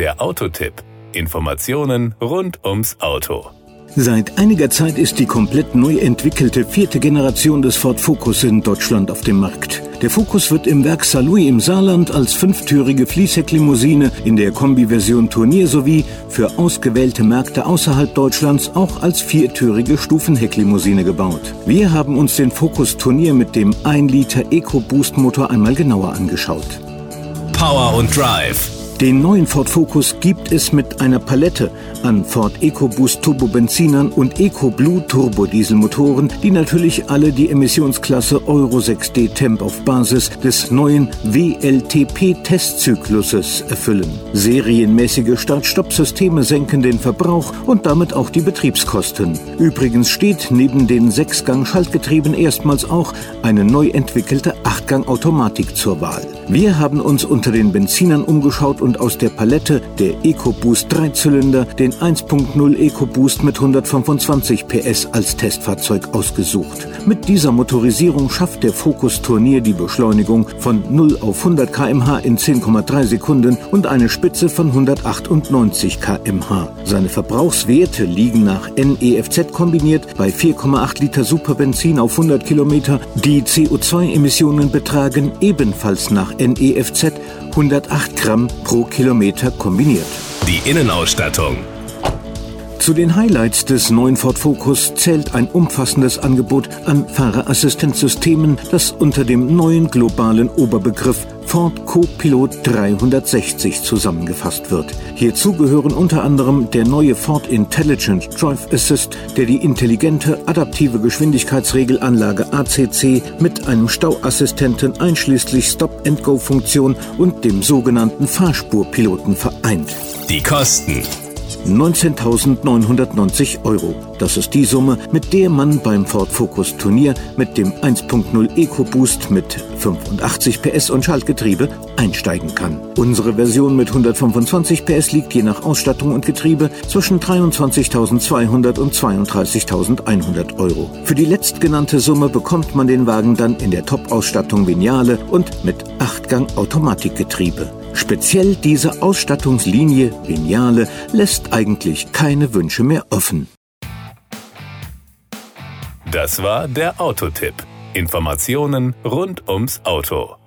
Der Autotipp. Informationen rund ums Auto. Seit einiger Zeit ist die komplett neu entwickelte vierte Generation des Ford Focus in Deutschland auf dem Markt. Der Focus wird im Werk Saarlouis im Saarland als fünftürige Fließhecklimousine in der Kombiversion Turnier sowie für ausgewählte Märkte außerhalb Deutschlands auch als viertürige Stufenhecklimousine gebaut. Wir haben uns den Focus Turnier mit dem 1 Liter EcoBoost Motor einmal genauer angeschaut. Power und Drive den neuen Ford Focus gibt es mit einer Palette an Ford EcoBoost Turbobenzinern und EcoBlue Turbodieselmotoren, die natürlich alle die Emissionsklasse Euro 6D Temp auf Basis des neuen WLTP-Testzykluses erfüllen. Serienmäßige Start-Stopp-Systeme senken den Verbrauch und damit auch die Betriebskosten. Übrigens steht neben den Sechsgang-Schaltgetrieben erstmals auch eine neu entwickelte Achtgang-Automatik zur Wahl. Wir haben uns unter den Benzinern umgeschaut und und aus der Palette der EcoBoost Dreizylinder den 1.0 EcoBoost mit 125 PS als Testfahrzeug ausgesucht. Mit dieser Motorisierung schafft der Focus Turnier die Beschleunigung von 0 auf 100 km/h in 10,3 Sekunden und eine Spitze von 198 km/h. Seine Verbrauchswerte liegen nach NEFZ kombiniert bei 4,8 Liter Superbenzin auf 100 Kilometer. Die CO2-Emissionen betragen ebenfalls nach NEFZ 108 Gramm pro Kilometer kombiniert. Die Innenausstattung. Zu den Highlights des neuen Ford Focus zählt ein umfassendes Angebot an Fahrerassistenzsystemen, das unter dem neuen globalen Oberbegriff Ford Co-Pilot 360 zusammengefasst wird. Hierzu gehören unter anderem der neue Ford Intelligent Drive Assist, der die intelligente adaptive Geschwindigkeitsregelanlage ACC mit einem Stauassistenten einschließlich Stop-and-Go-Funktion und dem sogenannten Fahrspurpiloten vereint. Die Kosten 19.990 Euro. Das ist die Summe, mit der man beim Ford Focus Turnier mit dem 1.0 EcoBoost mit 85 PS und Schaltgetriebe einsteigen kann. Unsere Version mit 125 PS liegt je nach Ausstattung und Getriebe zwischen 23.200 und 32.100 Euro. Für die letztgenannte Summe bekommt man den Wagen dann in der Top-Ausstattung Vignale und mit 8-Gang-Automatikgetriebe. Speziell diese Ausstattungslinie Lineale lässt eigentlich keine Wünsche mehr offen. Das war der Autotipp. Informationen rund ums Auto.